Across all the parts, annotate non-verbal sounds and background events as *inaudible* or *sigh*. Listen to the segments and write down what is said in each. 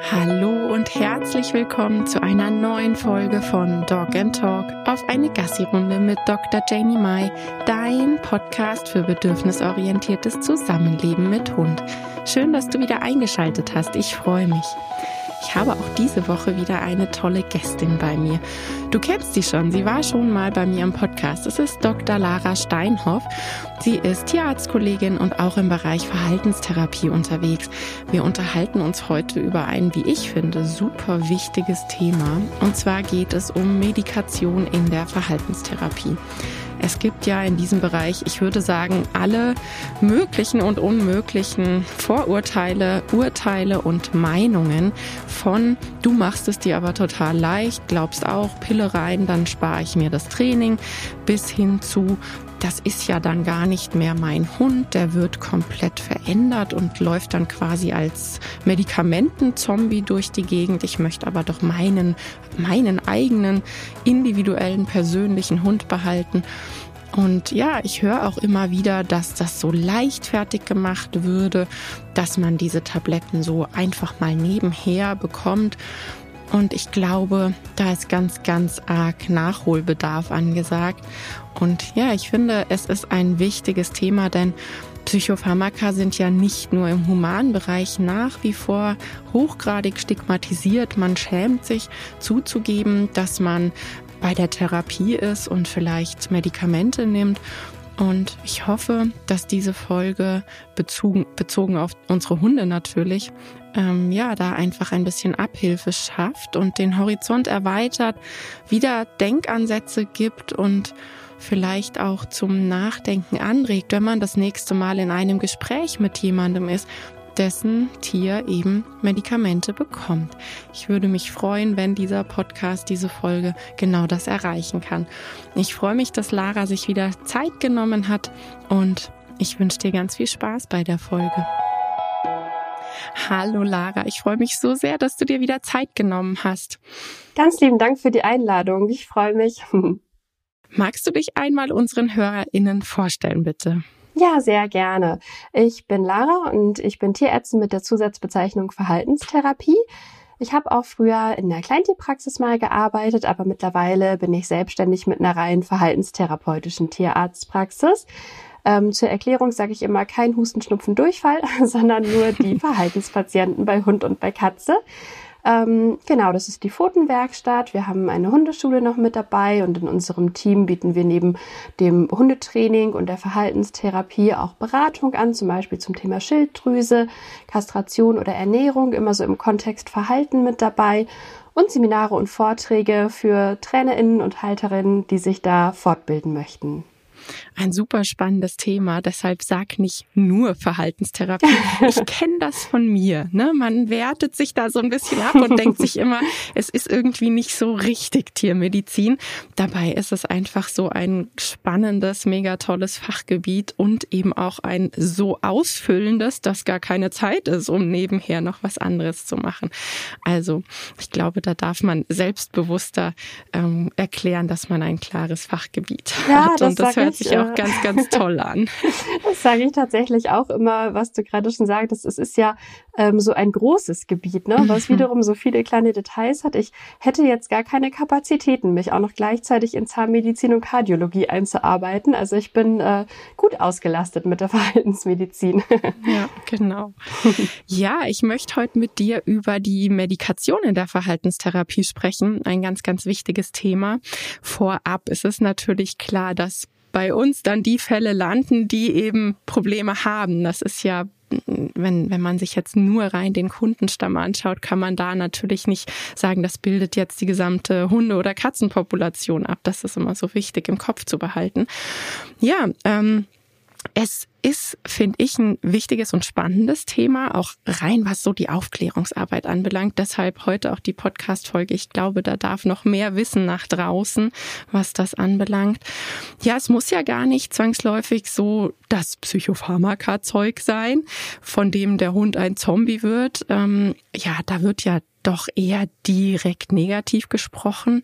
Hallo und herzlich willkommen zu einer neuen Folge von Dog and Talk auf eine Gassi-Runde mit Dr. Janie Mai, dein Podcast für bedürfnisorientiertes Zusammenleben mit Hund. Schön, dass du wieder eingeschaltet hast. Ich freue mich. Ich habe auch diese Woche wieder eine tolle Gästin bei mir. Du kennst sie schon, sie war schon mal bei mir im Podcast. Es ist Dr. Lara Steinhoff. Sie ist Tierarztkollegin und auch im Bereich Verhaltenstherapie unterwegs. Wir unterhalten uns heute über ein, wie ich finde, super wichtiges Thema. Und zwar geht es um Medikation in der Verhaltenstherapie. Es gibt ja in diesem Bereich, ich würde sagen, alle möglichen und unmöglichen Vorurteile, Urteile und Meinungen von du machst es dir aber total leicht, glaubst auch Pille rein, dann spare ich mir das Training, bis hin zu das ist ja dann gar nicht mehr mein Hund, der wird komplett verändert und läuft dann quasi als Medikamentenzombie durch die Gegend. Ich möchte aber doch meinen, meinen eigenen individuellen persönlichen Hund behalten. Und ja, ich höre auch immer wieder, dass das so leichtfertig gemacht würde, dass man diese Tabletten so einfach mal nebenher bekommt. Und ich glaube, da ist ganz, ganz arg Nachholbedarf angesagt. Und ja, ich finde, es ist ein wichtiges Thema, denn Psychopharmaka sind ja nicht nur im humanen Bereich nach wie vor hochgradig stigmatisiert. Man schämt sich zuzugeben, dass man bei der Therapie ist und vielleicht Medikamente nimmt. Und ich hoffe, dass diese Folge bezogen, bezogen auf unsere Hunde natürlich, ähm, ja, da einfach ein bisschen Abhilfe schafft und den Horizont erweitert, wieder Denkansätze gibt und vielleicht auch zum Nachdenken anregt, wenn man das nächste Mal in einem Gespräch mit jemandem ist, dessen Tier eben Medikamente bekommt. Ich würde mich freuen, wenn dieser Podcast, diese Folge genau das erreichen kann. Ich freue mich, dass Lara sich wieder Zeit genommen hat und ich wünsche dir ganz viel Spaß bei der Folge. Hallo Lara, ich freue mich so sehr, dass du dir wieder Zeit genommen hast. Ganz lieben Dank für die Einladung. Ich freue mich. *laughs* Magst du dich einmal unseren HörerInnen vorstellen, bitte? Ja, sehr gerne. Ich bin Lara und ich bin Tierärztin mit der Zusatzbezeichnung Verhaltenstherapie. Ich habe auch früher in der Kleintierpraxis mal gearbeitet, aber mittlerweile bin ich selbstständig mit einer rein verhaltenstherapeutischen Tierarztpraxis. Ähm, zur Erklärung sage ich immer kein Husten, Schnupfen, Durchfall, *laughs* sondern nur die *laughs* Verhaltenspatienten bei Hund und bei Katze. Ähm, genau, das ist die Pfotenwerkstatt. Wir haben eine Hundeschule noch mit dabei und in unserem Team bieten wir neben dem Hundetraining und der Verhaltenstherapie auch Beratung an, zum Beispiel zum Thema Schilddrüse, Kastration oder Ernährung, immer so im Kontext Verhalten mit dabei und Seminare und Vorträge für TrainerInnen und Halterinnen, die sich da fortbilden möchten ein super spannendes Thema. Deshalb sag nicht nur Verhaltenstherapie. *laughs* Ich kenne das von mir. Ne? Man wertet sich da so ein bisschen ab und denkt sich immer, *laughs* es ist irgendwie nicht so richtig Tiermedizin. Dabei ist es einfach so ein spannendes, mega tolles Fachgebiet und eben auch ein so ausfüllendes, dass gar keine Zeit ist, um nebenher noch was anderes zu machen. Also ich glaube, da darf man selbstbewusster ähm, erklären, dass man ein klares Fachgebiet ja, hat. und das hört sich auch ganz, ganz toll an. *laughs* Das sage ich tatsächlich auch immer, was du gerade schon sagtest. Es ist ja ähm, so ein großes Gebiet, ne, was mhm. wiederum so viele kleine Details hat. Ich hätte jetzt gar keine Kapazitäten, mich auch noch gleichzeitig in Zahnmedizin und Kardiologie einzuarbeiten. Also ich bin äh, gut ausgelastet mit der *laughs* Verhaltensmedizin. Ja, genau. Ja, ich möchte heute mit dir über die Medikation in der Verhaltenstherapie sprechen. Ein ganz, ganz wichtiges Thema. Vorab ist es natürlich klar, dass bei uns dann die Fälle landen, die eben Probleme haben. Das ist ja wenn, wenn man sich jetzt nur rein den Kundenstamm anschaut, kann man da natürlich nicht sagen, das bildet jetzt die gesamte Hunde- oder Katzenpopulation ab. Das ist immer so wichtig im Kopf zu behalten. Ja, ähm, es ist, finde ich, ein wichtiges und spannendes Thema, auch rein was so die Aufklärungsarbeit anbelangt. Deshalb heute auch die Podcast-Folge. Ich glaube, da darf noch mehr Wissen nach draußen, was das anbelangt. Ja, es muss ja gar nicht zwangsläufig so das Psychopharmaka-Zeug sein, von dem der Hund ein Zombie wird. Ähm, ja, da wird ja doch eher direkt negativ gesprochen.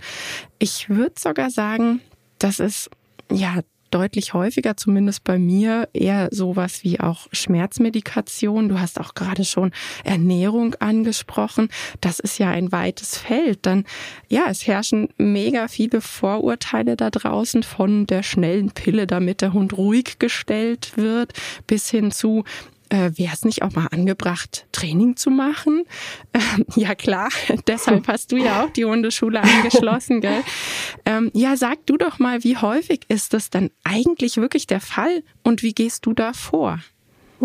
Ich würde sogar sagen, dass es ja deutlich häufiger, zumindest bei mir, eher sowas wie auch Schmerzmedikation. Du hast auch gerade schon Ernährung angesprochen. Das ist ja ein weites Feld. Dann, ja, es herrschen mega viele Vorurteile da draußen von der schnellen Pille, damit der Hund ruhig gestellt wird, bis hin zu, äh, wäre es nicht auch mal angebracht, Training zu machen? Ähm, ja klar, *laughs* deshalb hast du ja auch die Hundeschule angeschlossen, gell? Ähm, ja, sag du doch mal, wie häufig ist das dann eigentlich wirklich der Fall und wie gehst du da vor?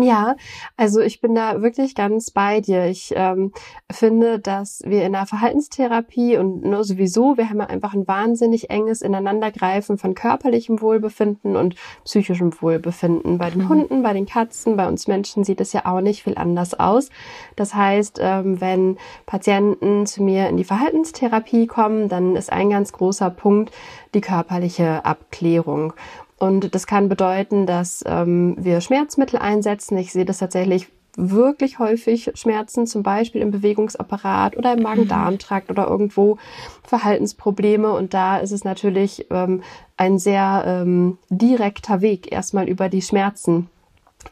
Ja, also ich bin da wirklich ganz bei dir. Ich ähm, finde, dass wir in der Verhaltenstherapie und nur sowieso, wir haben ja einfach ein wahnsinnig enges Ineinandergreifen von körperlichem Wohlbefinden und psychischem Wohlbefinden. Bei den mhm. Hunden, bei den Katzen, bei uns Menschen sieht es ja auch nicht viel anders aus. Das heißt, ähm, wenn Patienten zu mir in die Verhaltenstherapie kommen, dann ist ein ganz großer Punkt die körperliche Abklärung. Und das kann bedeuten, dass ähm, wir Schmerzmittel einsetzen. Ich sehe das tatsächlich wirklich häufig Schmerzen, zum Beispiel im Bewegungsapparat oder im Magen-Darm-Trakt oder irgendwo Verhaltensprobleme. Und da ist es natürlich ähm, ein sehr ähm, direkter Weg, erstmal über die Schmerzen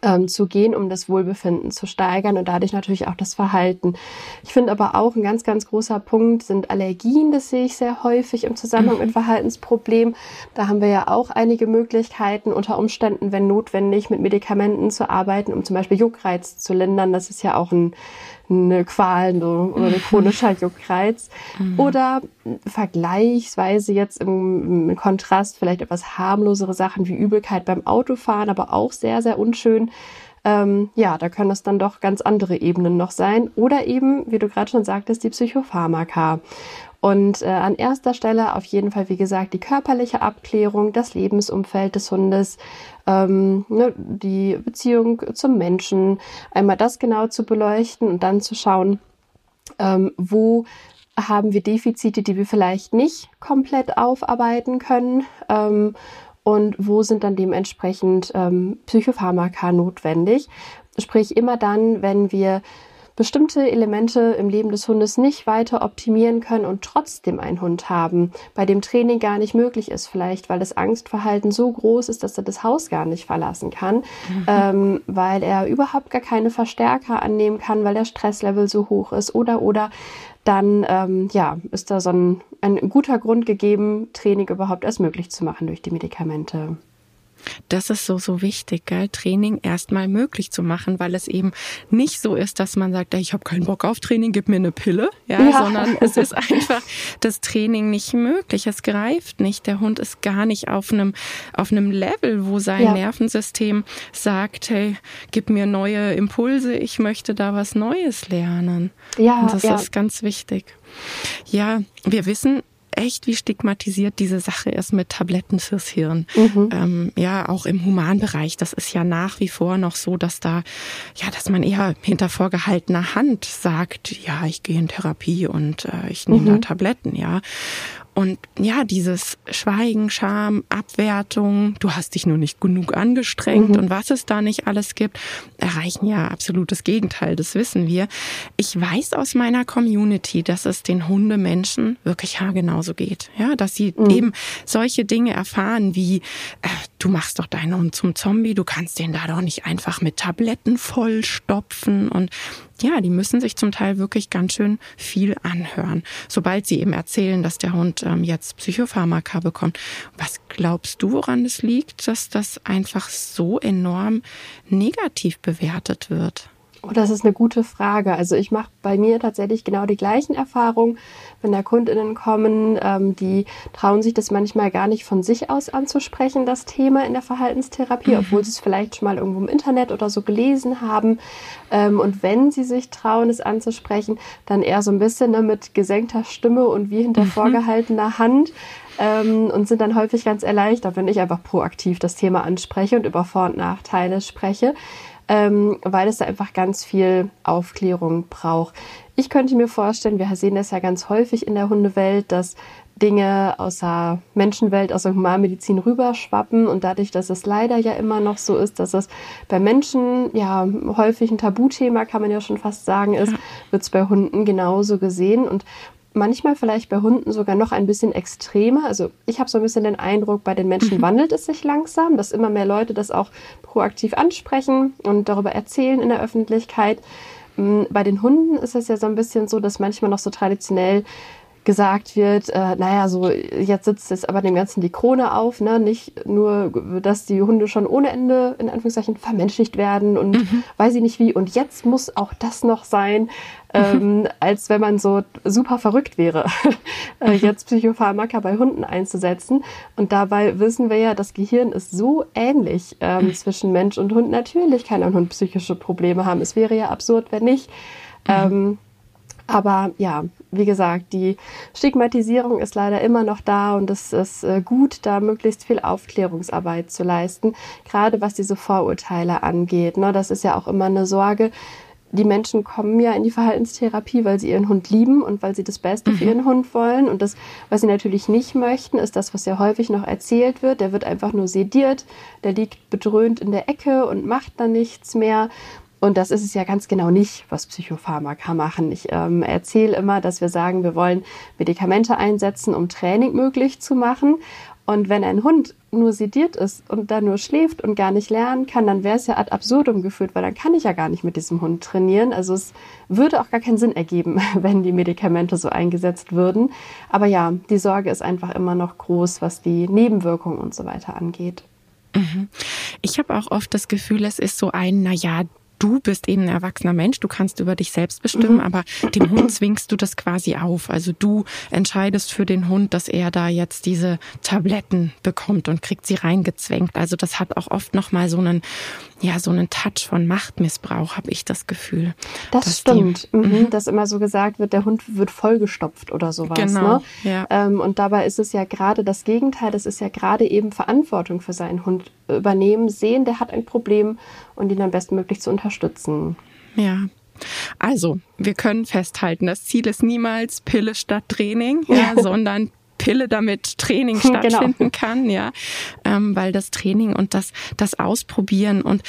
ähm, zu gehen, um das Wohlbefinden zu steigern und dadurch natürlich auch das Verhalten. Ich finde aber auch ein ganz, ganz großer Punkt sind Allergien. Das sehe ich sehr häufig im Zusammenhang mit mhm. Verhaltensproblemen. Da haben wir ja auch einige Möglichkeiten, unter Umständen, wenn notwendig, mit Medikamenten zu arbeiten, um zum Beispiel Juckreiz zu lindern. Das ist ja auch ein eine Qual so, oder ein chronischer Juckreiz. Mhm. Oder vergleichsweise jetzt im, im, Kontrast vielleicht etwas harmlosere Sachen wie Übelkeit beim Autofahren, aber auch sehr, sehr unschön. Ähm, ja, da können es dann doch ganz andere Ebenen noch sein. Oder eben, wie du gerade schon sagtest, die Psychopharmaka. Und äh, an erster Stelle auf jeden Fall, wie gesagt, die körperliche Abklärung, das Lebensumfeld des Hundes, ähm, ne, die Beziehung zum Menschen, einmal das genau zu beleuchten und dann zu schauen, ähm, wo haben wir Defizite, die wir vielleicht nicht komplett aufarbeiten können. Ähm, und wo sind dann dementsprechend ähm, Psychopharmaka notwendig. Sprich, immer dann, wenn wir bestimmte Elemente im Leben des Hundes nicht weiter optimieren können und trotzdem einen Hund haben, bei dem Training gar nicht möglich ist, vielleicht weil das Angstverhalten so groß ist, dass er das Haus gar nicht verlassen kann, mhm. ähm, weil er überhaupt gar keine Verstärker annehmen kann, weil der Stresslevel so hoch ist oder oder dann ähm, ja, ist da so ein, ein guter Grund gegeben, Training überhaupt erst möglich zu machen durch die Medikamente. Das ist so, so wichtig, gell? Training erstmal möglich zu machen, weil es eben nicht so ist, dass man sagt, ich habe keinen Bock auf Training, gib mir eine Pille, ja, ja, sondern es ist einfach das Training nicht möglich. Es greift nicht. Der Hund ist gar nicht auf einem, auf einem Level, wo sein ja. Nervensystem sagt, hey, gib mir neue Impulse, ich möchte da was Neues lernen. Ja, Und das ja. ist ganz wichtig. Ja, wir wissen, echt, wie stigmatisiert diese Sache ist mit Tabletten fürs Hirn. Mhm. Ähm, ja, auch im Humanbereich. Das ist ja nach wie vor noch so, dass da, ja, dass man eher hinter vorgehaltener Hand sagt, ja, ich gehe in Therapie und äh, ich nehme mhm. da Tabletten, ja. Und ja, dieses Schweigen, Scham, Abwertung, du hast dich nur nicht genug angestrengt mhm. und was es da nicht alles gibt, erreichen ja absolutes Gegenteil, das wissen wir. Ich weiß aus meiner Community, dass es den Hundemenschen wirklich haargenauso geht. Ja, dass sie mhm. eben solche Dinge erfahren wie, äh, du machst doch deinen Hund zum Zombie, du kannst den da doch nicht einfach mit Tabletten vollstopfen und ja, die müssen sich zum Teil wirklich ganz schön viel anhören, sobald sie eben erzählen, dass der Hund ähm, jetzt Psychopharmaka bekommt. Was glaubst du, woran es liegt, dass das einfach so enorm negativ bewertet wird? Oh, das ist eine gute Frage. Also ich mache bei mir tatsächlich genau die gleichen Erfahrungen, wenn da KundInnen kommen, ähm, die trauen sich das manchmal gar nicht von sich aus anzusprechen, das Thema in der Verhaltenstherapie, mhm. obwohl sie es vielleicht schon mal irgendwo im Internet oder so gelesen haben. Ähm, und wenn sie sich trauen, es anzusprechen, dann eher so ein bisschen ne, mit gesenkter Stimme und wie hinter mhm. vorgehaltener Hand. Ähm, und sind dann häufig ganz erleichtert, wenn ich einfach proaktiv das Thema anspreche und über Vor- und Nachteile spreche ähm, weil es da einfach ganz viel Aufklärung braucht. Ich könnte mir vorstellen, wir sehen das ja ganz häufig in der Hundewelt, dass Dinge aus der Menschenwelt, aus der Humanmedizin rüberschwappen und dadurch, dass es leider ja immer noch so ist, dass es bei Menschen ja häufig ein Tabuthema, kann man ja schon fast sagen, ist, ja. wird es bei Hunden genauso gesehen und manchmal vielleicht bei Hunden sogar noch ein bisschen extremer. Also ich habe so ein bisschen den Eindruck, bei den Menschen mhm. wandelt es sich langsam, dass immer mehr Leute das auch proaktiv ansprechen und darüber erzählen in der Öffentlichkeit. Mm, bei den Hunden ist es ja so ein bisschen so, dass manchmal noch so traditionell gesagt wird, äh, naja, so jetzt sitzt es aber dem Ganzen die Krone auf, ne? Nicht nur, dass die Hunde schon ohne Ende in Anführungszeichen vermenschlicht werden und mhm. weiß ich nicht wie. Und jetzt muss auch das noch sein, ähm, *laughs* als wenn man so super verrückt wäre, *laughs* äh, jetzt Psychopharmaka bei Hunden einzusetzen. Und dabei wissen wir ja, das Gehirn ist so ähnlich ähm, mhm. zwischen Mensch und Hund. Natürlich kann ein Hund psychische Probleme haben. Es wäre ja absurd, wenn nicht. Mhm. Ähm, aber ja, wie gesagt, die Stigmatisierung ist leider immer noch da und es ist äh, gut, da möglichst viel Aufklärungsarbeit zu leisten, gerade was diese Vorurteile angeht. Ne? Das ist ja auch immer eine Sorge. Die Menschen kommen ja in die Verhaltenstherapie, weil sie ihren Hund lieben und weil sie das Beste für mhm. ihren Hund wollen. Und das, was sie natürlich nicht möchten, ist das, was ja häufig noch erzählt wird. Der wird einfach nur sediert, der liegt bedröhnt in der Ecke und macht dann nichts mehr. Und das ist es ja ganz genau nicht, was Psychopharmaka machen. Ich ähm, erzähle immer, dass wir sagen, wir wollen Medikamente einsetzen, um Training möglich zu machen. Und wenn ein Hund nur sediert ist und da nur schläft und gar nicht lernen kann, dann wäre es ja ad absurdum geführt, weil dann kann ich ja gar nicht mit diesem Hund trainieren. Also es würde auch gar keinen Sinn ergeben, *laughs* wenn die Medikamente so eingesetzt würden. Aber ja, die Sorge ist einfach immer noch groß, was die Nebenwirkungen und so weiter angeht. Mhm. Ich habe auch oft das Gefühl, es ist so ein, naja, du bist eben ein erwachsener Mensch, du kannst über dich selbst bestimmen, mhm. aber dem Hund zwingst du das quasi auf. Also du entscheidest für den Hund, dass er da jetzt diese Tabletten bekommt und kriegt sie reingezwängt. Also das hat auch oft nochmal so einen, ja, so einen Touch von Machtmissbrauch, habe ich das Gefühl. Das stimmt, die, mhm. mhm. dass immer so gesagt wird, der Hund wird vollgestopft oder sowas. Genau, ne? ja. Ähm, und dabei ist es ja gerade das Gegenteil, das ist ja gerade eben Verantwortung für seinen Hund übernehmen, sehen, der hat ein Problem und ihn dann bestmöglich zu unterstützen. Ja, also, wir können festhalten, das Ziel ist niemals Pille statt Training, ja, ja. sondern Pille, damit Training *laughs* genau. stattfinden genau. kann, ja, ähm, weil das Training und das, das Ausprobieren und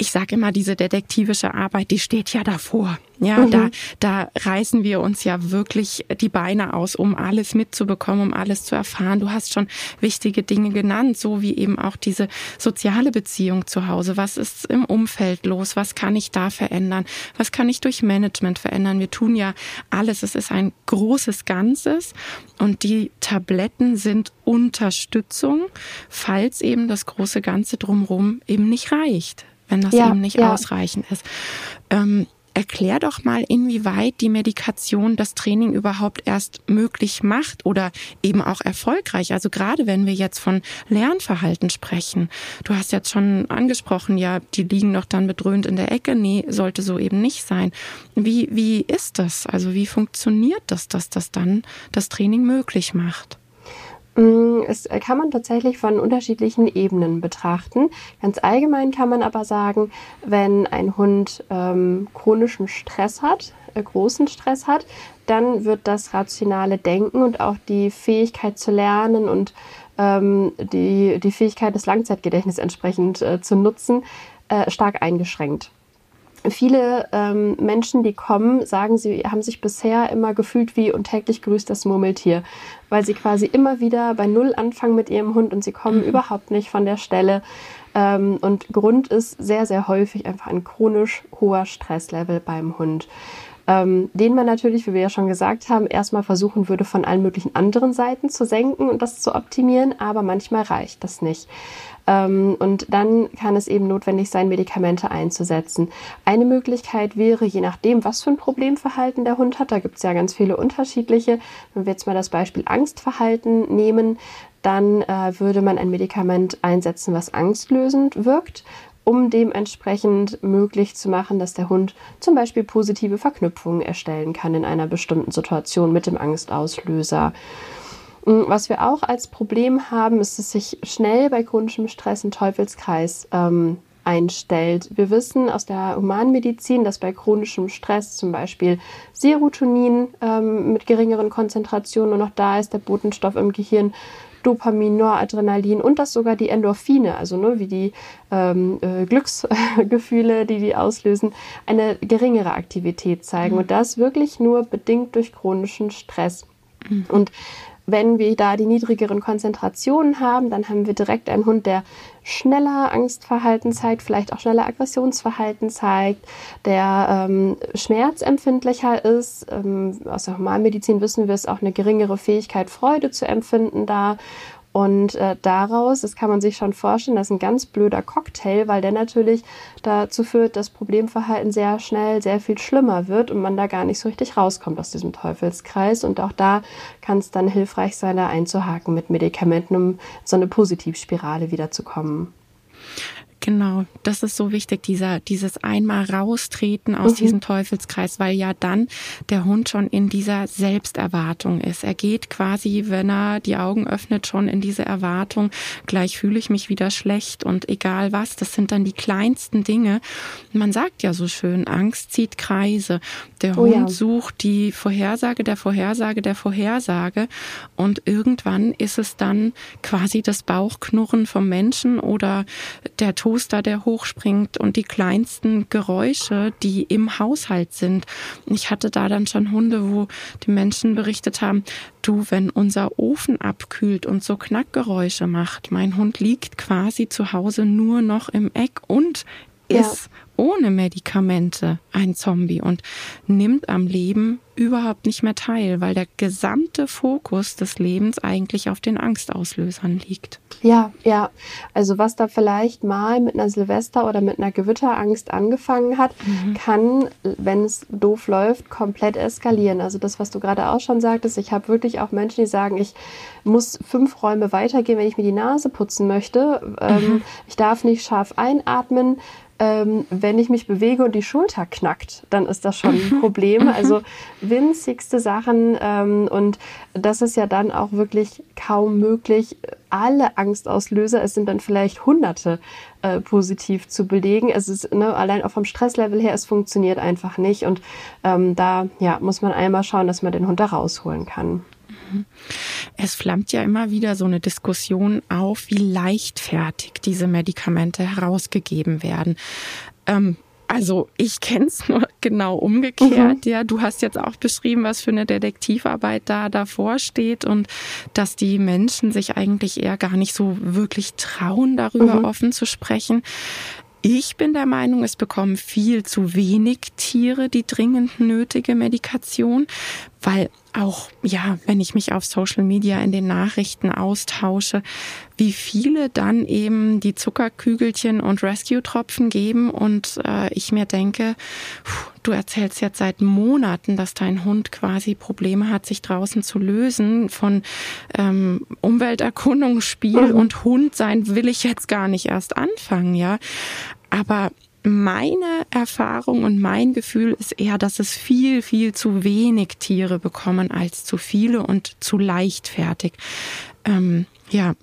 ich sage immer, diese detektivische Arbeit, die steht ja davor. Ja, mhm. da, da reißen wir uns ja wirklich die Beine aus, um alles mitzubekommen, um alles zu erfahren. Du hast schon wichtige Dinge genannt, so wie eben auch diese soziale Beziehung zu Hause. Was ist im Umfeld los? Was kann ich da verändern? Was kann ich durch Management verändern? Wir tun ja alles. Es ist ein großes Ganzes und die Tabletten sind Unterstützung, falls eben das große Ganze drumherum eben nicht reicht wenn das ja, eben nicht ja. ausreichend ist. Ähm, erklär doch mal, inwieweit die Medikation das Training überhaupt erst möglich macht oder eben auch erfolgreich. Also gerade wenn wir jetzt von Lernverhalten sprechen. Du hast jetzt schon angesprochen, ja, die liegen doch dann bedröhnt in der Ecke. Nee, sollte so eben nicht sein. Wie, wie ist das? Also wie funktioniert das, dass das dann das Training möglich macht? Mm, es kann man tatsächlich von unterschiedlichen Ebenen betrachten. Ganz allgemein kann man aber sagen, wenn ein Hund ähm, chronischen Stress hat, äh, großen Stress hat, dann wird das rationale Denken und auch die Fähigkeit zu lernen und ähm, die, die Fähigkeit des Langzeitgedächtnisses entsprechend äh, zu nutzen, äh, stark eingeschränkt viele ähm, Menschen, die kommen, sagen, sie haben sich bisher immer gefühlt wie und täglich grüßt das Murmeltier, weil sie quasi immer wieder bei Null anfangen mit ihrem Hund und sie kommen mhm. überhaupt nicht von der Stelle. Ähm, und Grund ist sehr, sehr häufig einfach ein chronisch hoher Stresslevel beim Hund. Ähm, den man natürlich, wie wir ja schon gesagt haben, erstmal versuchen würde, von allen möglichen anderen Seiten zu senken und das zu optimieren, aber manchmal reicht das nicht. Ähm, und dann kann es eben notwendig sein, Medikamente einzusetzen. Eine Möglichkeit wäre, je nachdem, was für ein Problemverhalten der Hund hat, da gibt es ja ganz viele unterschiedliche, wenn wir jetzt mal das Beispiel Angstverhalten nehmen, dann äh, würde man ein Medikament einsetzen, was angstlösend wirkt um dementsprechend möglich zu machen, dass der Hund zum Beispiel positive Verknüpfungen erstellen kann in einer bestimmten Situation mit dem Angstauslöser. Mm, was wir auch als Problem haben, ist, dass sich schnell bei chronischem Stress ein Teufelskreis ähm, einstellt. Wir wissen aus der Humanmedizin, dass bei chronischem Stress zum Beispiel Serotonin ähm, mit geringeren Konzentrationen nur noch da ist, der Botenstoff im Gehirn Dopamin, Noradrenalin und das sogar die Endorphine, also ne, wie die ähm, äh, Glücksgefühle, die die auslösen, eine geringere Aktivität zeigen. Mhm. Und das wirklich nur bedingt durch chronischen Stress. Mhm. Und wenn wir da die niedrigeren Konzentrationen haben, dann haben wir direkt einen Hund, der schneller Angstverhalten zeigt, vielleicht auch schneller Aggressionsverhalten zeigt, der ähm, schmerzempfindlicher ist. Ähm, aus der Humanmedizin wissen wir es auch eine geringere Fähigkeit, Freude zu empfinden da und äh, daraus, das kann man sich schon vorstellen, das ist ein ganz blöder Cocktail, weil der natürlich dazu führt, dass Problemverhalten sehr schnell sehr viel schlimmer wird und man da gar nicht so richtig rauskommt aus diesem Teufelskreis. Und auch da kann es dann hilfreich sein, da einzuhaken mit Medikamenten, um so eine Positivspirale wiederzukommen. Genau, das ist so wichtig, dieser, dieses einmal raustreten aus mhm. diesem Teufelskreis, weil ja dann der Hund schon in dieser Selbsterwartung ist. Er geht quasi, wenn er die Augen öffnet, schon in diese Erwartung, gleich fühle ich mich wieder schlecht und egal was, das sind dann die kleinsten Dinge. Man sagt ja so schön, Angst zieht Kreise. Der oh, Hund ja. sucht die Vorhersage der Vorhersage der Vorhersage und irgendwann ist es dann quasi das Bauchknurren vom Menschen oder der Tod Toaster, der hochspringt und die kleinsten Geräusche, die im Haushalt sind. Ich hatte da dann schon Hunde, wo die Menschen berichtet haben, du, wenn unser Ofen abkühlt und so Knackgeräusche macht, mein Hund liegt quasi zu Hause nur noch im Eck und ist ja. Ohne Medikamente ein Zombie und nimmt am Leben überhaupt nicht mehr teil, weil der gesamte Fokus des Lebens eigentlich auf den Angstauslösern liegt. Ja, ja. Also was da vielleicht mal mit einer Silvester- oder mit einer Gewitterangst angefangen hat, mhm. kann, wenn es doof läuft, komplett eskalieren. Also das, was du gerade auch schon sagtest, ich habe wirklich auch Menschen, die sagen, ich muss fünf Räume weitergehen, wenn ich mir die Nase putzen möchte. Ähm, mhm. ich darf nicht scharf einatmen ähm, wenn ich mich bewege und die Schulter knackt, dann ist das schon ein *laughs* Problem. Also winzigste Sachen ähm, und das ist ja dann auch wirklich kaum möglich. Alle Angstauslöser, es sind dann vielleicht Hunderte äh, positiv zu belegen. Es ist ne, allein auch vom Stresslevel her, es funktioniert einfach nicht und ähm, da ja muss man einmal schauen, dass man den Hund da rausholen kann. Es flammt ja immer wieder so eine Diskussion auf, wie leichtfertig diese Medikamente herausgegeben werden. Ähm, also ich kenne es *laughs* nur genau umgekehrt. Mhm. Ja, du hast jetzt auch beschrieben, was für eine Detektivarbeit da davor steht und dass die Menschen sich eigentlich eher gar nicht so wirklich trauen, darüber mhm. offen zu sprechen. Ich bin der Meinung, es bekommen viel zu wenig Tiere die dringend nötige Medikation, weil auch, ja, wenn ich mich auf Social Media in den Nachrichten austausche, wie viele dann eben die Zuckerkügelchen und Rescue-Tropfen geben und äh, ich mir denke, du erzählst jetzt seit Monaten, dass dein Hund quasi Probleme hat, sich draußen zu lösen von ähm, Umwelterkundung, Spiel mhm. und Hund sein will ich jetzt gar nicht erst anfangen, ja. Aber meine Erfahrung und mein Gefühl ist eher, dass es viel, viel zu wenig Tiere bekommen als zu viele und zu leichtfertig. Ähm, ja,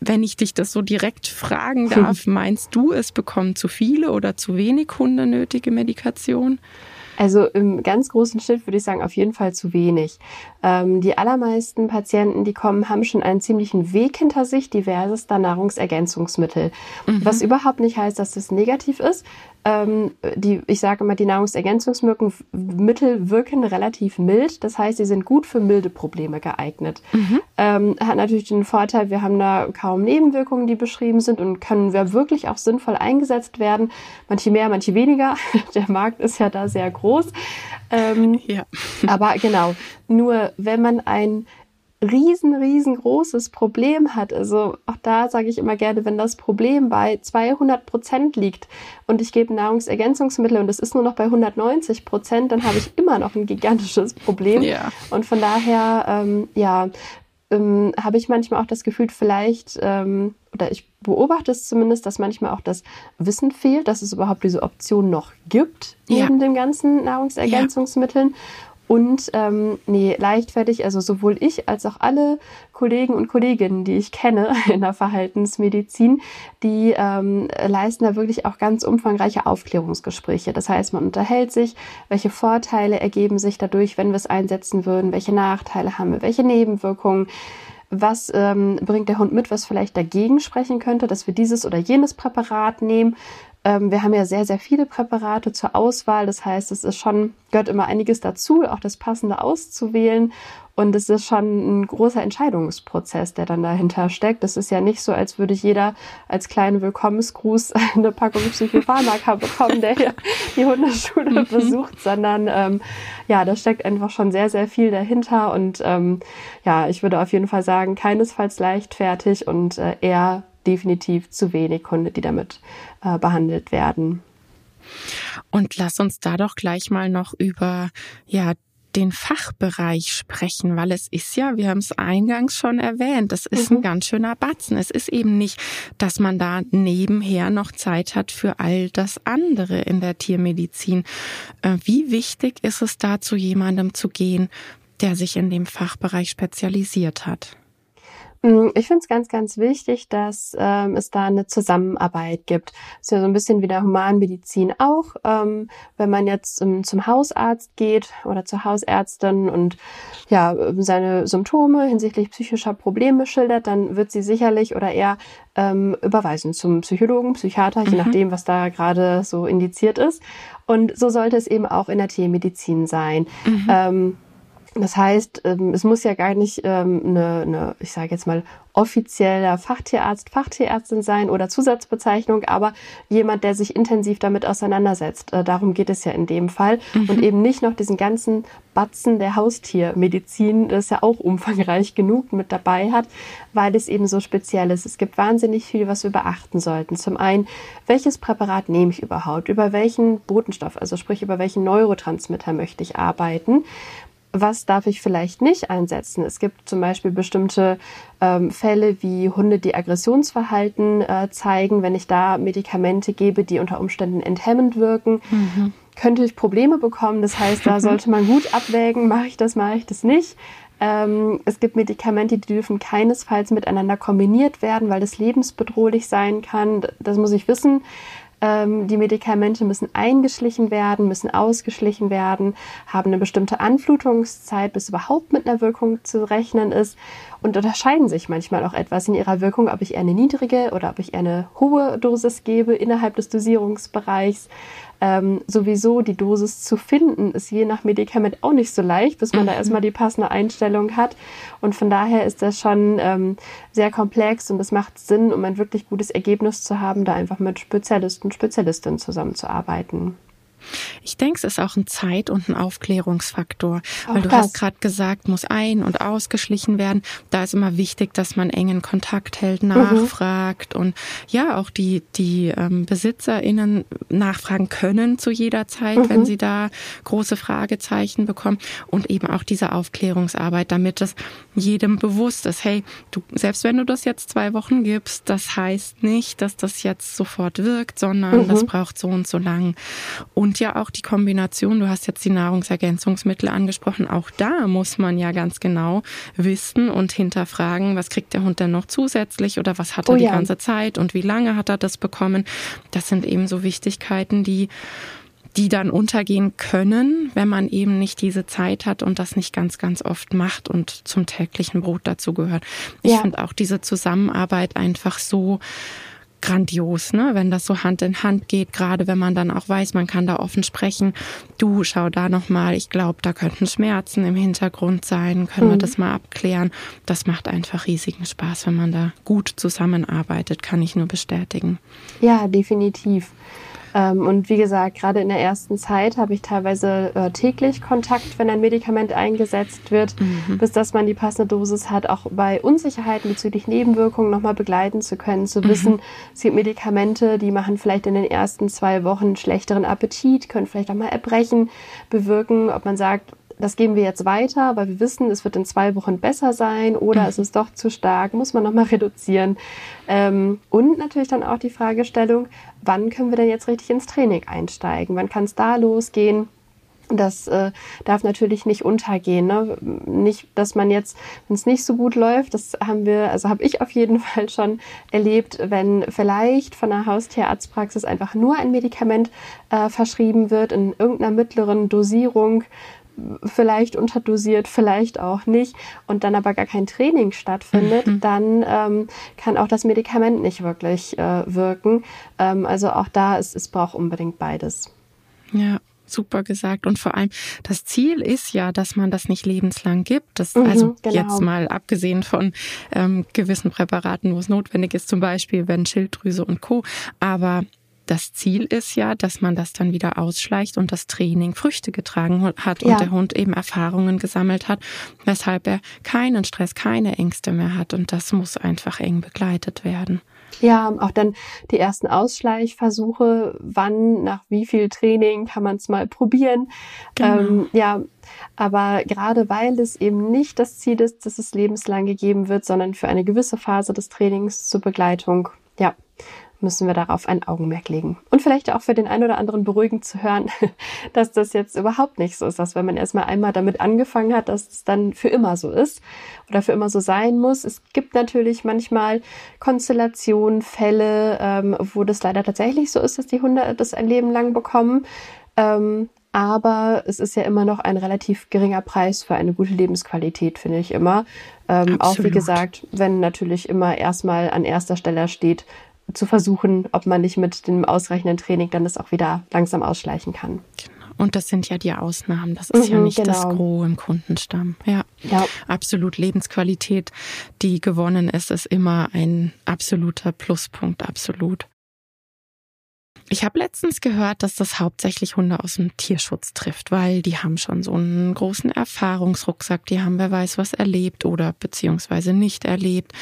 wenn ich dich das so direkt fragen *laughs* darf, meinst du, es bekommen zu viele oder zu wenig Hunde nötige Medikation? Also im ganz großen Schnitt würde ich sagen, auf jeden Fall zu wenig. Ähm, die allermeisten Patienten, die kommen, haben schon einen ziemlichen Weg hinter sich, diversester Nahrungsergänzungsmittel. Mhm. Was überhaupt nicht heißt, dass das negativ ist. Ähm, die, ich sage immer, die Nahrungsergänzungsmittel wirken relativ mild. Das heißt, sie sind gut für milde Probleme geeignet. Mhm. Ähm, hat natürlich den Vorteil, wir haben da kaum Nebenwirkungen, die beschrieben sind und können wir wirklich auch sinnvoll eingesetzt werden. Manche mehr, manche weniger. *laughs* Der Markt ist ja da sehr groß. Ähm, ja. Aber genau, nur wenn man ein riesen, riesengroßes Problem hat. Also auch da sage ich immer gerne, wenn das Problem bei 200 Prozent liegt und ich gebe Nahrungsergänzungsmittel und es ist nur noch bei 190 Prozent, dann habe ich immer noch ein gigantisches Problem. Ja. Und von daher, ähm, ja, ähm, habe ich manchmal auch das Gefühl, vielleicht, ähm, oder ich beobachte es zumindest, dass manchmal auch das Wissen fehlt, dass es überhaupt diese Option noch gibt, neben ja. den ganzen Nahrungsergänzungsmitteln. Ja. Und ähm, nee, leichtfertig, also sowohl ich als auch alle Kollegen und Kolleginnen, die ich kenne *laughs* in der Verhaltensmedizin, die ähm, leisten da wirklich auch ganz umfangreiche Aufklärungsgespräche. Das heißt, man unterhält sich, welche Vorteile ergeben sich dadurch, wenn wir es einsetzen würden, welche Nachteile haben wir, welche Nebenwirkungen was ähm, bringt der Hund mit, was vielleicht dagegen sprechen könnte, dass wir dieses oder jenes Präparat nehmen. Ähm, wir haben ja sehr, sehr viele Präparate zur Auswahl. Das heißt, es ist schon, gehört immer einiges dazu, auch das Passende auszuwählen. Und es ist schon ein großer Entscheidungsprozess, der dann dahinter steckt. Es ist ja nicht so, als würde jeder als kleinen Willkommensgruß *laughs* eine Packung Psychopharmaka bekommen, der hier die Hundeschule mhm. besucht, sondern ähm, ja, da steckt einfach schon sehr, sehr viel dahinter. Und ähm, ja, ich würde auf jeden Fall sagen, keinesfalls leichtfertig und äh, eher definitiv zu wenig Hunde, die damit äh, behandelt werden. Und lass uns da doch gleich mal noch über ja den Fachbereich sprechen, weil es ist ja, wir haben es eingangs schon erwähnt, das ist mhm. ein ganz schöner Batzen. Es ist eben nicht, dass man da nebenher noch Zeit hat für all das andere in der Tiermedizin. Äh, wie wichtig ist es da zu jemandem zu gehen, der sich in dem Fachbereich spezialisiert hat? Mm, ich finde es ganz, ganz wichtig, dass ähm, es da eine Zusammenarbeit gibt. Das ist ja so ein bisschen wie der Humanmedizin auch. Ähm, wenn man jetzt ähm, zum Hausarzt geht oder zur Hausärztin und ja seine Symptome hinsichtlich psychischer Probleme schildert, dann wird sie sicherlich oder eher ähm, überweisen zum Psychologen, Psychiater, je mhm. nachdem, was da gerade so indiziert ist. Und so sollte es eben auch in der Tiermedizin sein. Mhm. Ähm, das heißt, ähm, es muss ja gar nicht ähm, eine, eine ich sage jetzt mal, offizieller Fachtierarzt, Fachtierärztin sein oder Zusatzbezeichnung, aber jemand, der sich intensiv damit auseinandersetzt. Äh, darum geht es ja in dem Fall. Mhm. Und eben nicht noch diesen ganzen Batzen der Haustiermedizin, das ja auch umfangreich genug mit dabei hat, weil es eben so speziell ist. Es gibt wahnsinnig viel, was wir beachten sollten. Zum einen, welches Präparat nehme ich überhaupt? Über welchen Botenstoff, also sprich über welchen Neurotransmitter möchte ich arbeiten? Was darf ich vielleicht nicht einsetzen? Es gibt zum Beispiel bestimmte ähm, Fälle wie Hunde, die Aggressionsverhalten äh, zeigen. Wenn ich da Medikamente gebe, die unter Umständen enthemmend wirken, mhm. könnte ich Probleme bekommen. Das heißt, da *laughs* sollte man gut abwägen, mache ich das, mache ich das nicht. Ähm, es gibt Medikamente, die dürfen keinesfalls miteinander kombiniert werden, weil das lebensbedrohlich sein kann. Das muss ich wissen. Ähm, die Medikamente müssen eingeschlichen werden, müssen ausgeschlichen werden, haben eine bestimmte Anflutungszeit, bis überhaupt mit einer Wirkung zu rechnen ist und unterscheiden sich manchmal auch etwas in ihrer Wirkung, ob ich eher eine niedrige oder ob ich eher eine hohe Dosis gebe innerhalb des Dosierungsbereichs. Ähm, sowieso die Dosis zu finden, ist je nach Medikament auch nicht so leicht, bis man mhm. da *clears throat* erstmal die passende Einstellung hat. Und von daher ist das schon ähm, sehr komplex und es macht Sinn, um ein wirklich gutes Ergebnis zu haben, da einfach mit Spezialisten, Spezialistinnen zusammenzuarbeiten. Ich denke, es ist auch ein Zeit- und ein Aufklärungsfaktor, auch weil du das. hast gerade gesagt, muss ein- und ausgeschlichen werden. Da ist immer wichtig, dass man engen Kontakt hält, mhm. nachfragt mhm. und ja, auch die, die ähm, BesitzerInnen nachfragen können zu jeder Zeit, mhm. wenn sie da große Fragezeichen bekommen und eben auch diese Aufklärungsarbeit, damit es jedem bewusst ist, hey, du, selbst wenn du das jetzt zwei Wochen gibst, das heißt nicht, dass das jetzt sofort wirkt, sondern mhm. das braucht so und so lang. Und und ja auch die Kombination, du hast jetzt die Nahrungsergänzungsmittel angesprochen, auch da muss man ja ganz genau wissen und hinterfragen, was kriegt der Hund denn noch zusätzlich oder was hat er oh, die ja. ganze Zeit und wie lange hat er das bekommen. Das sind eben so Wichtigkeiten, die die dann untergehen können, wenn man eben nicht diese Zeit hat und das nicht ganz, ganz oft macht und zum täglichen Brot dazu gehört. Ich ja. finde auch diese Zusammenarbeit einfach so grandios, ne? wenn das so Hand in Hand geht, gerade wenn man dann auch weiß, man kann da offen sprechen. Du, schau da nochmal, ich glaube, da könnten Schmerzen im Hintergrund sein, können mhm. wir das mal abklären. Das macht einfach riesigen Spaß, wenn man da gut zusammenarbeitet, kann ich nur bestätigen. Ja, definitiv. Ähm, und wie gesagt, gerade in der ersten Zeit habe ich teilweise äh, täglich Kontakt, wenn ein Medikament eingesetzt wird, mhm. bis dass man die passende Dosis hat, auch bei Unsicherheiten bezüglich Nebenwirkungen nochmal begleiten zu können, zu mhm. wissen, es gibt Medikamente, die machen vielleicht in den ersten zwei Wochen schlechteren Appetit, können vielleicht auch mal Erbrechen bewirken, ob man sagt, das geben wir jetzt weiter, weil wir wissen, es wird in zwei Wochen besser sein oder mhm. es ist doch zu stark, muss man nochmal *laughs* reduzieren. Ähm, und natürlich dann auch die Fragestellung, wann können wir denn jetzt richtig ins Training einsteigen? Wann kann es da losgehen? Das äh, darf natürlich nicht untergehen. Ne? Nicht, dass man jetzt, wenn es nicht so gut läuft, das haben wir, also habe ich auf jeden *laughs* Fall schon erlebt, wenn vielleicht von der Haustierarztpraxis einfach nur ein Medikament äh, verschrieben wird in irgendeiner mittleren Dosierung, vielleicht unterdosiert, vielleicht auch nicht und dann aber gar kein Training stattfindet, mhm. dann ähm, kann auch das Medikament nicht wirklich äh, wirken. Ähm, also auch da ist es braucht unbedingt beides. Ja, super gesagt. Und vor allem, das Ziel ist ja, dass man das nicht lebenslang gibt. Das, mhm, also genau. jetzt mal abgesehen von ähm, gewissen Präparaten, wo es notwendig ist, zum Beispiel wenn Schilddrüse und Co. Aber das Ziel ist ja, dass man das dann wieder ausschleicht und das Training Früchte getragen hat und ja. der Hund eben Erfahrungen gesammelt hat, weshalb er keinen Stress, keine Ängste mehr hat. Und das muss einfach eng begleitet werden. Ja, auch dann die ersten Ausschleichversuche, wann, nach wie viel Training kann man es mal probieren. Genau. Ähm, ja, aber gerade weil es eben nicht das Ziel ist, dass es lebenslang gegeben wird, sondern für eine gewisse Phase des Trainings zur Begleitung, ja, müssen wir darauf ein Augenmerk legen. Und vielleicht auch für den einen oder anderen beruhigend zu hören, *laughs* dass das jetzt überhaupt nicht so ist, dass wenn man erstmal einmal damit angefangen hat, dass es dann für immer so ist oder für immer so sein muss. Es gibt natürlich manchmal Konstellationen, Fälle, ähm, wo das leider tatsächlich so ist, dass die Hunde das ein Leben lang bekommen. Ähm, aber es ist ja immer noch ein relativ geringer Preis für eine gute Lebensqualität, finde ich immer. Ähm, auch wie gesagt, wenn natürlich immer erstmal an erster Stelle steht, zu versuchen, ob man nicht mit dem ausreichenden Training dann das auch wieder langsam ausschleichen kann. Genau. Und das sind ja die Ausnahmen. Das ist mhm, ja nicht genau. das Gros im Kundenstamm. Ja. ja, absolut. Lebensqualität, die gewonnen ist, ist immer ein absoluter Pluspunkt. Absolut. Ich habe letztens gehört, dass das hauptsächlich Hunde aus dem Tierschutz trifft, weil die haben schon so einen großen Erfahrungsrucksack, die haben wer weiß was erlebt oder beziehungsweise nicht erlebt.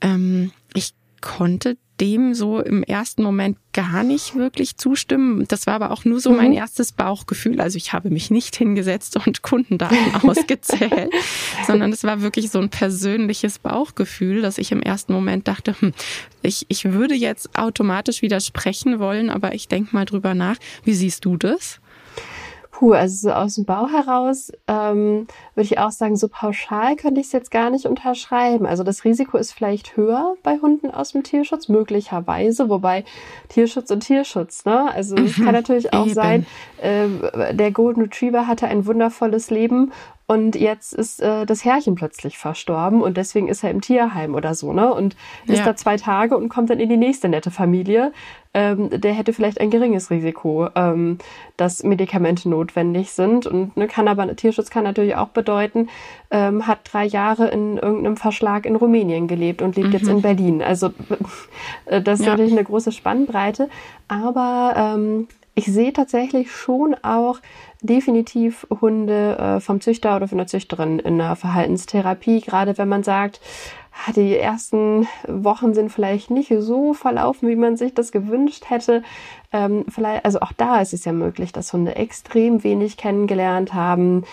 Ähm, ich konnte dem so im ersten Moment gar nicht wirklich zustimmen. Das war aber auch nur so mhm. mein erstes Bauchgefühl. Also ich habe mich nicht hingesetzt und Kundendaten *laughs* ausgezählt, sondern es war wirklich so ein persönliches Bauchgefühl, dass ich im ersten Moment dachte, hm, ich, ich würde jetzt automatisch widersprechen wollen, aber ich denke mal drüber nach. Wie siehst du das? Puh, also so aus dem Bau heraus ähm, würde ich auch sagen, so pauschal könnte ich es jetzt gar nicht unterschreiben. Also das Risiko ist vielleicht höher bei Hunden aus dem Tierschutz, möglicherweise, wobei Tierschutz und Tierschutz, ne? Also es kann natürlich auch Eben. sein, äh, der Golden Retriever hatte ein wundervolles Leben und jetzt ist äh, das Herrchen plötzlich verstorben und deswegen ist er im Tierheim oder so, ne? Und ist ja. da zwei Tage und kommt dann in die nächste nette Familie. Ähm, der hätte vielleicht ein geringes Risiko, ähm, dass Medikamente notwendig sind. Und ne, kann aber Tierschutz kann natürlich auch bedeuten, ähm, hat drei Jahre in irgendeinem Verschlag in Rumänien gelebt und lebt mhm. jetzt in Berlin. Also äh, das ist ja. natürlich eine große Spannbreite. Aber ähm, ich sehe tatsächlich schon auch definitiv Hunde äh, vom Züchter oder von der Züchterin in der Verhaltenstherapie, gerade wenn man sagt, die ersten Wochen sind vielleicht nicht so verlaufen, wie man sich das gewünscht hätte. Ähm, vielleicht, also auch da ist es ja möglich, dass Hunde extrem wenig kennengelernt haben,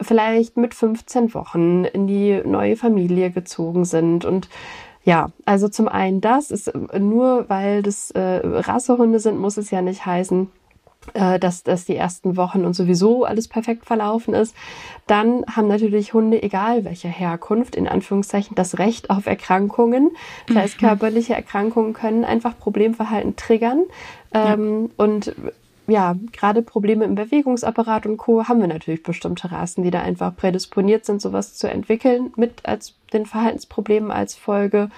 vielleicht mit 15 Wochen in die neue Familie gezogen sind und ja, also zum einen das ist nur, weil das äh, Rassehunde sind, muss es ja nicht heißen, dass, dass die ersten Wochen und sowieso alles perfekt verlaufen ist. Dann haben natürlich Hunde, egal welcher Herkunft, in Anführungszeichen, das Recht auf Erkrankungen. Das heißt, mhm. körperliche Erkrankungen können einfach Problemverhalten triggern. Ähm, ja. Und ja, gerade Probleme im Bewegungsapparat und Co. haben wir natürlich bestimmte Rassen, die da einfach prädisponiert sind, sowas zu entwickeln, mit als den Verhaltensproblemen als Folge.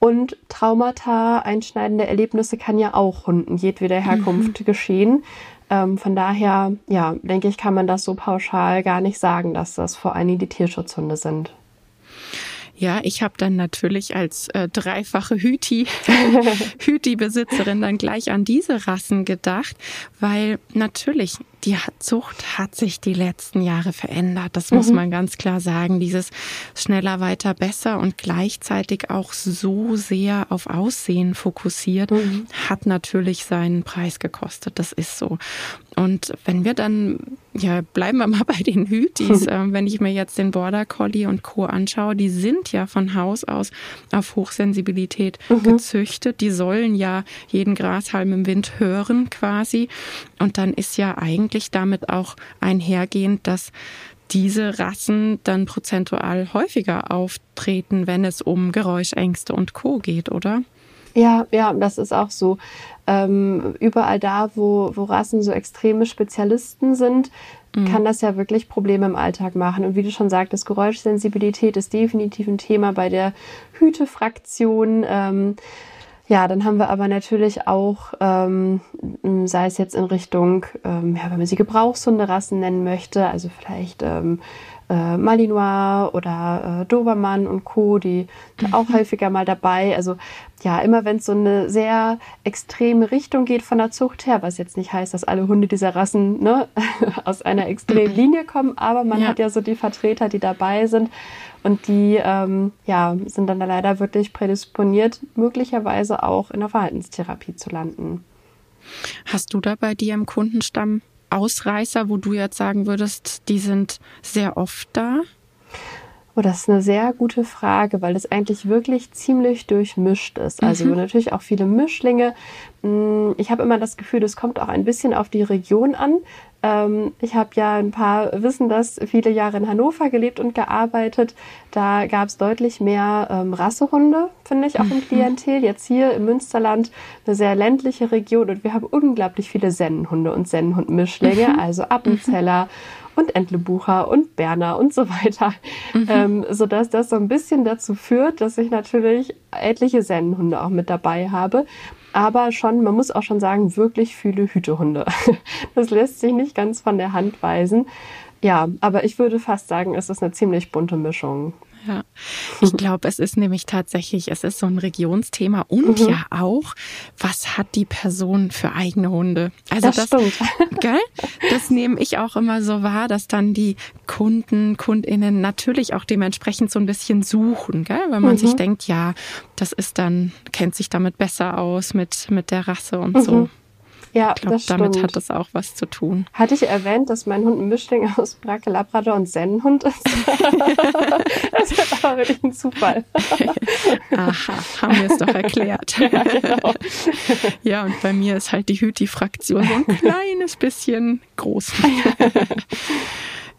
Und Traumata, einschneidende Erlebnisse kann ja auch Hunden jedweder Herkunft mhm. geschehen. Ähm, von daher, ja, denke ich, kann man das so pauschal gar nicht sagen, dass das vor allen Dingen die Tierschutzhunde sind. Ja, ich habe dann natürlich als äh, dreifache Hüti, *laughs* Hüti-Besitzerin dann gleich an diese Rassen gedacht, weil natürlich die Zucht hat sich die letzten Jahre verändert. Das muss mhm. man ganz klar sagen. Dieses schneller, weiter, besser und gleichzeitig auch so sehr auf Aussehen fokussiert, mhm. hat natürlich seinen Preis gekostet. Das ist so. Und wenn wir dann, ja, bleiben wir mal bei den Hütis, *laughs* äh, wenn ich mir jetzt den Border Collie und Co. anschaue, die sind ja von Haus aus auf Hochsensibilität mhm. gezüchtet. Die sollen ja jeden Grashalm im Wind hören quasi. Und dann ist ja eigentlich damit auch einhergehend, dass diese Rassen dann prozentual häufiger auftreten, wenn es um Geräuschängste und Co. geht, oder? Ja, ja, das ist auch so. Ähm, überall da, wo, wo Rassen so extreme Spezialisten sind, mhm. kann das ja wirklich Probleme im Alltag machen. Und wie du schon sagtest, Geräuschsensibilität ist definitiv ein Thema bei der Hütefraktion. Ähm, ja, dann haben wir aber natürlich auch, ähm, sei es jetzt in Richtung, ähm, ja, wenn man sie Gebrauchshunderassen nennen möchte, also vielleicht ähm, äh, Malinois oder äh, Dobermann und Co., die mhm. auch häufiger mal dabei. Also ja, immer wenn es so eine sehr extreme Richtung geht von der Zucht her, was jetzt nicht heißt, dass alle Hunde dieser Rassen ne, *laughs* aus einer extremen mhm. *laughs* Linie kommen, aber man ja. hat ja so die Vertreter, die dabei sind und die ähm, ja, sind dann da leider wirklich prädisponiert, möglicherweise auch in der Verhaltenstherapie zu landen. Hast du da bei dir im Kundenstamm Ausreißer, wo du jetzt sagen würdest, die sind sehr oft da? Oh, das ist eine sehr gute Frage, weil das eigentlich wirklich ziemlich durchmischt ist. Also mhm. natürlich auch viele Mischlinge. Mm, ich habe immer das Gefühl, das kommt auch ein bisschen auf die Region an. Ähm, ich habe ja ein paar wissen das viele Jahre in Hannover gelebt und gearbeitet. Da gab es deutlich mehr ähm, Rassehunde, finde ich, auch im mhm. Klientel. Jetzt hier im Münsterland eine sehr ländliche Region und wir haben unglaublich viele Sennenhunde und Sennenhund-Mischlinge, mhm. also Appenzeller und Entlebucher und Berner und so weiter, mhm. ähm, sodass das so ein bisschen dazu führt, dass ich natürlich etliche Sennenhunde auch mit dabei habe aber schon, man muss auch schon sagen, wirklich viele Hütehunde. *laughs* Das lässt sich nicht ganz von der Hand weisen. Ja, aber ich würde fast sagen, es ist eine ziemlich bunte Mischung. Ja, ich glaube, es ist nämlich tatsächlich, es ist so ein Regionsthema und mhm. ja auch, was hat die Person für eigene Hunde? Also das, das stimmt. *laughs* Gell? Das nehme ich auch immer so wahr, dass dann die Kunden, Kundinnen natürlich auch dementsprechend so ein bisschen suchen, gell? Wenn man mhm. sich denkt, ja, das ist dann, kennt sich damit besser aus mit, mit der Rasse und mhm. so. Ja, ich glaube, damit stimmt. hat das auch was zu tun. Hatte ich erwähnt, dass mein Hund ein Mischling aus Bracke Labrador und Sennenhund ist? *laughs* das ist aber wirklich ein Zufall. *laughs* Aha, haben wir es doch erklärt. *laughs* ja, genau. ja, und bei mir ist halt die Hüti-Fraktion so ein kleines bisschen groß.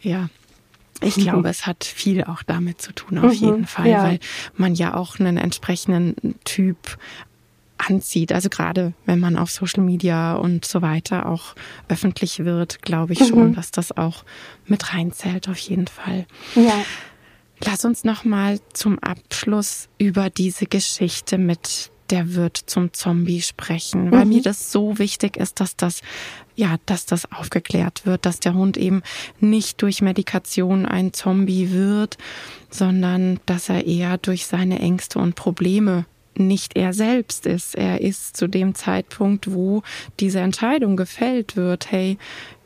ja. Ich glaube, es hat viel auch damit zu tun, auf mhm, jeden Fall, ja. weil man ja auch einen entsprechenden Typ anzieht. Also gerade wenn man auf Social Media und so weiter auch öffentlich wird, glaube ich schon, mhm. dass das auch mit reinzählt auf jeden Fall. Ja. Lass uns noch mal zum Abschluss über diese Geschichte mit der wird zum Zombie sprechen, weil mhm. mir das so wichtig ist, dass das ja, dass das aufgeklärt wird, dass der Hund eben nicht durch Medikation ein Zombie wird, sondern dass er eher durch seine Ängste und Probleme nicht er selbst ist. Er ist zu dem Zeitpunkt, wo diese Entscheidung gefällt wird, hey,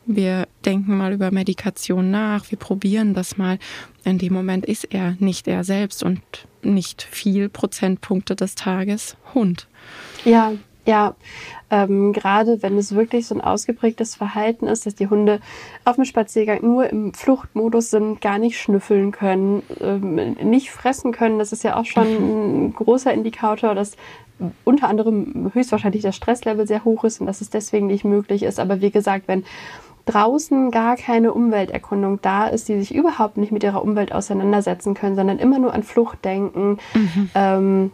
wir denken mal über Medikation nach, wir probieren das mal. In dem Moment ist er nicht er selbst und nicht viel Prozentpunkte des Tages Hund. Ja, ja, ähm, gerade wenn es wirklich so ein ausgeprägtes Verhalten ist, dass die Hunde auf dem Spaziergang nur im Fluchtmodus sind, gar nicht schnüffeln können, ähm, nicht fressen können, das ist ja auch schon ein großer Indikator, dass unter anderem höchstwahrscheinlich das Stresslevel sehr hoch ist und dass es deswegen nicht möglich ist. Aber wie gesagt, wenn draußen gar keine Umwelterkundung da ist, die sich überhaupt nicht mit ihrer Umwelt auseinandersetzen können, sondern immer nur an Flucht denken, mhm. ähm,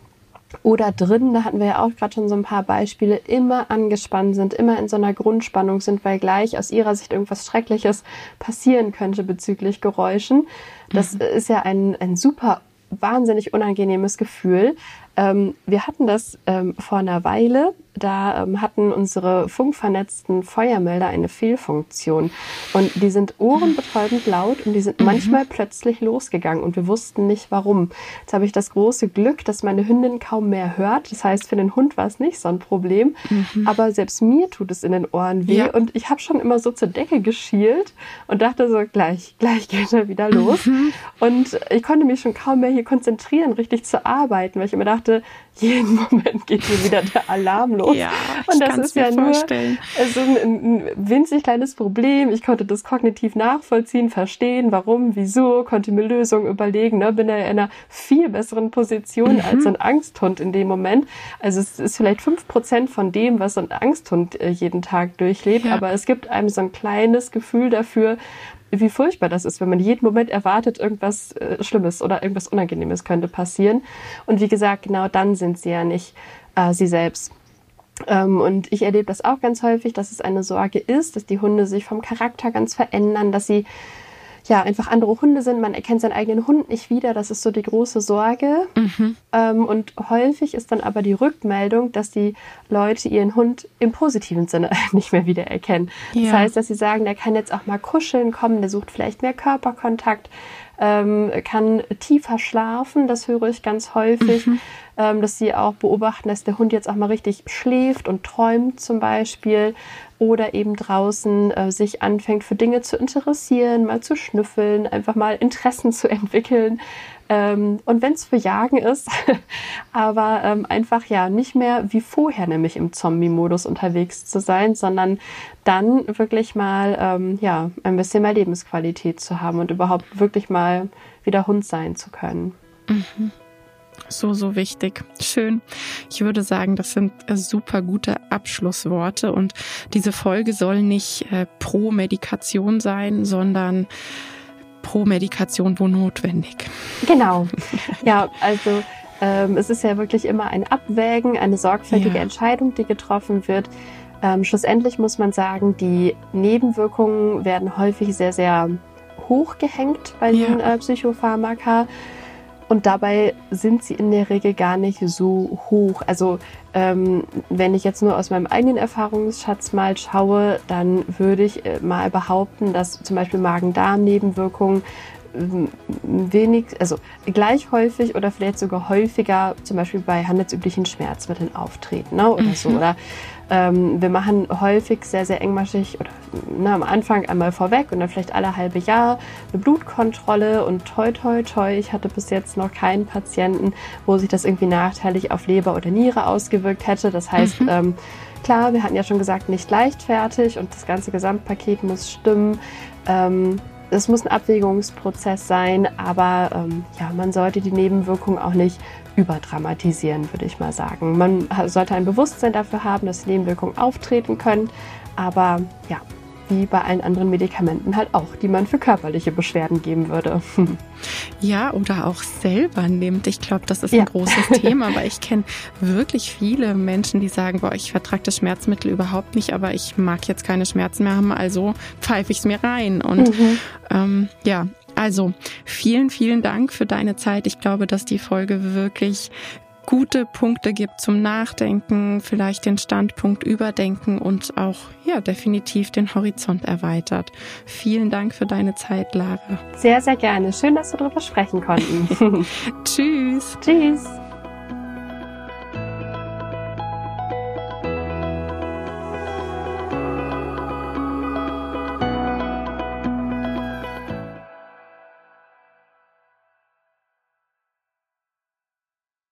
oder drin, da hatten wir ja auch gerade schon so ein paar Beispiele, immer angespannt sind, immer in so einer Grundspannung sind, weil gleich aus ihrer Sicht irgendwas Schreckliches passieren könnte bezüglich Geräuschen. Das mhm. ist ja ein, ein super wahnsinnig unangenehmes Gefühl. Ähm, wir hatten das ähm, vor einer Weile. Da ähm, hatten unsere funkvernetzten Feuermelder eine Fehlfunktion. Und die sind ohrenbetäubend laut und die sind mhm. manchmal plötzlich losgegangen und wir wussten nicht warum. Jetzt habe ich das große Glück, dass meine Hündin kaum mehr hört. Das heißt, für den Hund war es nicht so ein Problem. Mhm. Aber selbst mir tut es in den Ohren weh. Ja. Und ich habe schon immer so zur Decke geschielt und dachte so, gleich, gleich geht er wieder los. Mhm. Und ich konnte mich schon kaum mehr hier konzentrieren, richtig zu arbeiten, weil ich immer dachte, dachte, jeden Moment geht hier wieder der Alarm los. Ja, und das ist ja nur so ein, ein winzig kleines Problem. Ich konnte das kognitiv nachvollziehen, verstehen, warum, wieso, konnte mir Lösungen überlegen, ne, bin ja in einer viel besseren Position mhm. als ein Angsthund in dem Moment. Also es ist vielleicht fünf Prozent von dem, was ein Angsthund äh, jeden Tag durchlebt, ja. aber es gibt einem so ein kleines Gefühl dafür, wie furchtbar das ist, wenn man jeden Moment erwartet, irgendwas äh, Schlimmes oder irgendwas Unangenehmes könnte passieren. Und wie gesagt, genau dann sind sie ja nicht äh, sie selbst. Ähm, und ich erlebe das auch ganz häufig, dass es eine Sorge ist, dass die Hunde sich vom Charakter ganz verändern, dass sie ja einfach andere Hunde sind. Man erkennt seinen eigenen Hund nicht wieder. Das ist so die große Sorge. Mhm. Ähm, und häufig ist dann aber die Rückmeldung, dass die Leute ihren Hund im positiven Sinne *laughs* nicht mehr wiedererkennen. Ja. Das heißt, dass sie sagen, der kann jetzt auch mal kuscheln kommen, der sucht vielleicht mehr Körperkontakt ähm, kann tiefer schlafen. Das höre ich ganz häufig, mhm. ähm, dass sie auch beobachten, dass der Hund jetzt auch mal richtig schläft und träumt zum Beispiel oder eben draußen äh, sich anfängt für Dinge zu interessieren, mal zu schnüffeln, einfach mal Interessen zu *laughs* entwickeln. Ähm, und wenn es für Jagen ist, *laughs* aber ähm, einfach ja nicht mehr wie vorher nämlich im Zombie-Modus unterwegs zu sein, sondern dann wirklich mal ähm, ja ein bisschen mehr Lebensqualität zu haben und überhaupt wirklich mal wieder Hund sein zu können. Mhm. So, so wichtig. Schön. Ich würde sagen, das sind äh, super gute Abschlussworte und diese Folge soll nicht äh, pro Medikation sein, sondern pro Medikation, wo notwendig. Genau. *laughs* Ja, also ähm, es ist ja wirklich immer ein Abwägen, eine sorgfältige ja. Entscheidung, die getroffen wird. Ähm, schlussendlich muss man sagen, die Nebenwirkungen werden häufig sehr, sehr hoch gehängt bei den ja. äh, Psychopharmaka. Und dabei sind sie in der Regel gar nicht so hoch. Also ähm, wenn ich jetzt nur aus meinem eigenen Erfahrungsschatz mal schaue, dann würde ich äh, mal behaupten, dass zum Beispiel Magen-Darm-Nebenwirkungen ähm, wenig, also gleich häufig oder vielleicht sogar häufiger zum Beispiel bei handelsüblichen Schmerzmitteln auftreten ne, oder mhm. so. Oder ähm, wir machen häufig sehr, sehr engmaschig oder na, am Anfang einmal vorweg und dann vielleicht alle halbe Jahr eine Blutkontrolle und toi, toi, toi. Ich hatte bis jetzt noch keinen Patienten, wo sich das irgendwie nachteilig auf Leber oder Niere ausgewirkt hätte. Das heißt, mhm. ähm, klar, wir hatten ja schon gesagt, nicht leichtfertig und das ganze Gesamtpaket muss stimmen. Ähm, es muss ein Abwägungsprozess sein, aber ähm, ja, man sollte die Nebenwirkungen auch nicht überdramatisieren, würde ich mal sagen. Man sollte ein Bewusstsein dafür haben, dass Nebenwirkungen auftreten können, aber ja, wie bei allen anderen Medikamenten halt auch, die man für körperliche Beschwerden geben würde. *laughs* Ja, oder auch selber nimmt. Ich glaube, das ist ein ja. großes Thema, aber ich *laughs* kenne wirklich viele Menschen, die sagen, boah, ich vertrage das Schmerzmittel überhaupt nicht, aber ich mag jetzt keine Schmerzen mehr haben, also pfeife ich es mir rein. Und mhm. ähm, ja, also vielen, vielen Dank für deine Zeit. Ich glaube, dass die Folge wirklich gute Punkte gibt zum Nachdenken, vielleicht den Standpunkt überdenken und auch ja definitiv den Horizont erweitert. Vielen Dank für deine Zeit, Lara. Sehr, sehr gerne. Schön, dass wir darüber sprechen konnten. *laughs* *laughs* Tschüss. Tschüss.